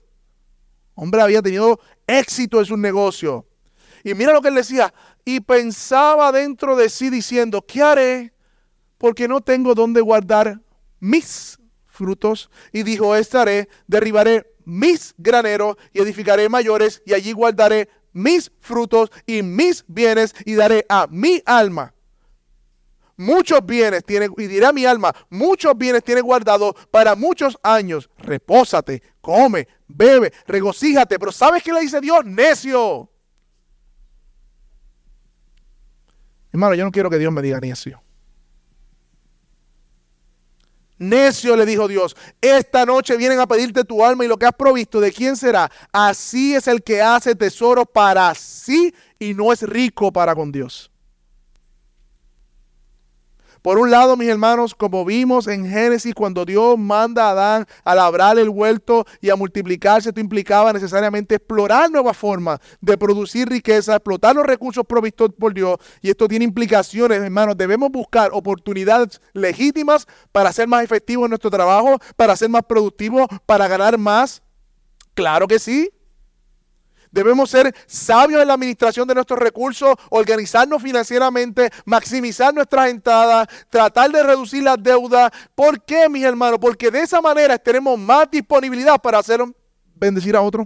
Hombre había tenido éxito en su negocio. Y mira lo que él decía, y pensaba dentro de sí diciendo, ¿qué haré? Porque no tengo dónde guardar mis frutos. Y dijo, estaré, derribaré mis graneros y edificaré mayores y allí guardaré mis frutos y mis bienes y daré a mi alma. Muchos bienes tiene, y dirá mi alma, muchos bienes tiene guardado para muchos años. Repósate, come, bebe, regocíjate. Pero ¿sabes qué le dice Dios? Necio. Hermano, yo no quiero que Dios me diga necio. Necio le dijo Dios, esta noche vienen a pedirte tu alma y lo que has provisto, ¿de quién será? Así es el que hace tesoro para sí y no es rico para con Dios. Por un lado, mis hermanos, como vimos en Génesis, cuando Dios manda a Adán a labrar el huerto y a multiplicarse, esto implicaba necesariamente explorar nuevas formas de producir riqueza, explotar los recursos provistos por Dios. Y esto tiene implicaciones, hermanos. Debemos buscar oportunidades legítimas para ser más efectivos en nuestro trabajo, para ser más productivos, para ganar más. Claro que sí. Debemos ser sabios en la administración de nuestros recursos, organizarnos financieramente, maximizar nuestras entradas, tratar de reducir las deudas. ¿Por qué, mis hermanos? Porque de esa manera tenemos más disponibilidad para hacer bendecir a otros.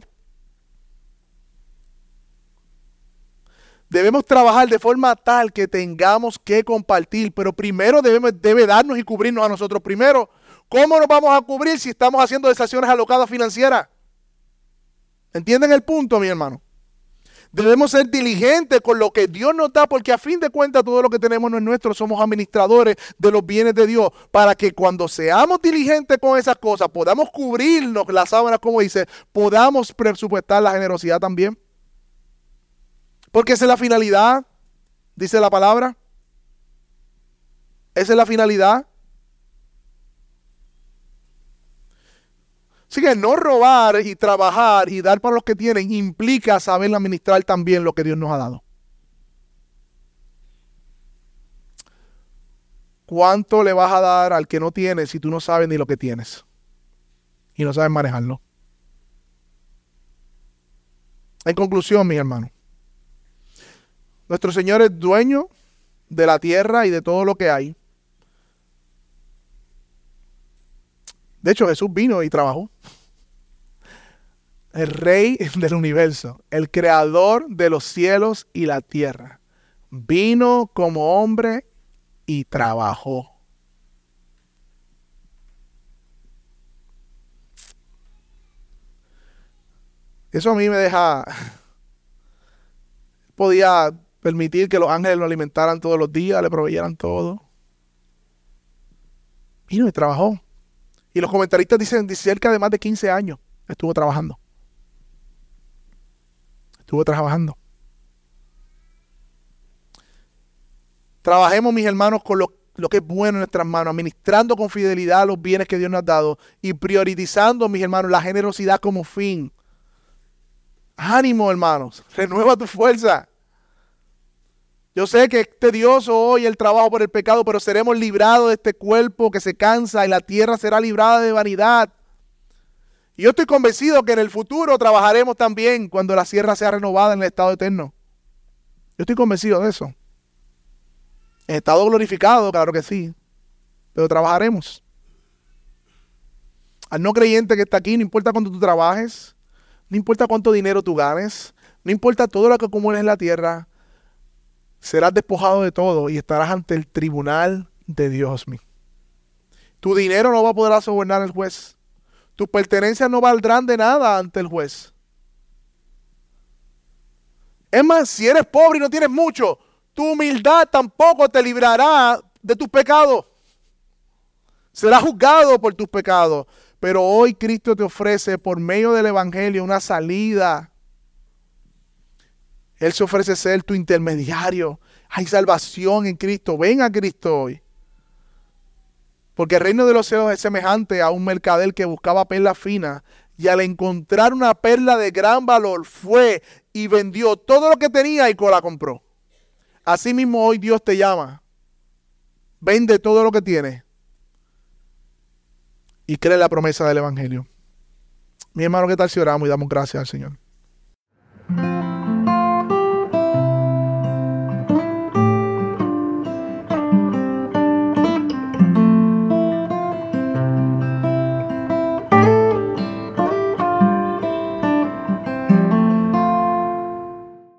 Debemos trabajar de forma tal que tengamos que compartir, pero primero debemos, debe darnos y cubrirnos a nosotros primero. ¿Cómo nos vamos a cubrir si estamos haciendo desacciones alocadas financieras? ¿Entienden el punto, mi hermano? Debemos ser diligentes con lo que Dios nos da, porque a fin de cuentas todo lo que tenemos no es nuestro, somos administradores de los bienes de Dios, para que cuando seamos diligentes con esas cosas, podamos cubrirnos las sábanas, como dice, podamos presupuestar la generosidad también. Porque esa es la finalidad, dice la palabra. Esa es la finalidad. Así que no robar y trabajar y dar para los que tienen implica saber administrar también lo que Dios nos ha dado. ¿Cuánto le vas a dar al que no tiene si tú no sabes ni lo que tienes? Y no sabes manejarlo. En conclusión, mi hermano, nuestro Señor es dueño de la tierra y de todo lo que hay. De hecho, Jesús vino y trabajó. El rey del universo, el creador de los cielos y la tierra, vino como hombre y trabajó. Eso a mí me deja... Podía permitir que los ángeles lo alimentaran todos los días, le proveyeran todo. Vino y trabajó. Y los comentaristas dicen cerca de más de 15 años estuvo trabajando. Estuvo trabajando. Trabajemos, mis hermanos, con lo, que es bueno en nuestras manos, administrando con fidelidad los bienes que Dios nos ha dado y priorizando, mis hermanos, la generosidad como fin. Ánimo, hermanos, renueva tu fuerza. Yo sé que es tedioso hoy el trabajo por el pecado, pero seremos librados de este cuerpo que se cansa y la tierra será librada de vanidad. Y yo estoy convencido que en el futuro trabajaremos también cuando la tierra sea renovada en el estado eterno. Yo estoy convencido de eso. En estado glorificado, claro que sí. Pero trabajaremos. Al no creyente que está aquí, no importa cuánto tú trabajes, no importa cuánto dinero tú ganes, no importa todo lo que acumules en la tierra, serás despojado de todo y estarás ante el tribunal de Dios mío. Tu dinero no va a poder sobornar al juez. Tus pertenencias no valdrán de nada ante el juez. Es más, si eres pobre y no tienes mucho, tu humildad tampoco te librará de tus pecados. Será juzgado por tus pecados. Pero hoy Cristo te ofrece por medio del Evangelio una salida. Él se ofrece ser tu intermediario. Hay salvación en Cristo. Ven a Cristo hoy. Porque el reino de los cielos es semejante a un mercader que buscaba perla fina y al encontrar una perla de gran valor fue y vendió todo lo que tenía y la compró. Asimismo hoy Dios te llama. Vende todo lo que tienes y cree la promesa del Evangelio. Mi hermano, ¿qué tal si oramos y damos gracias al Señor?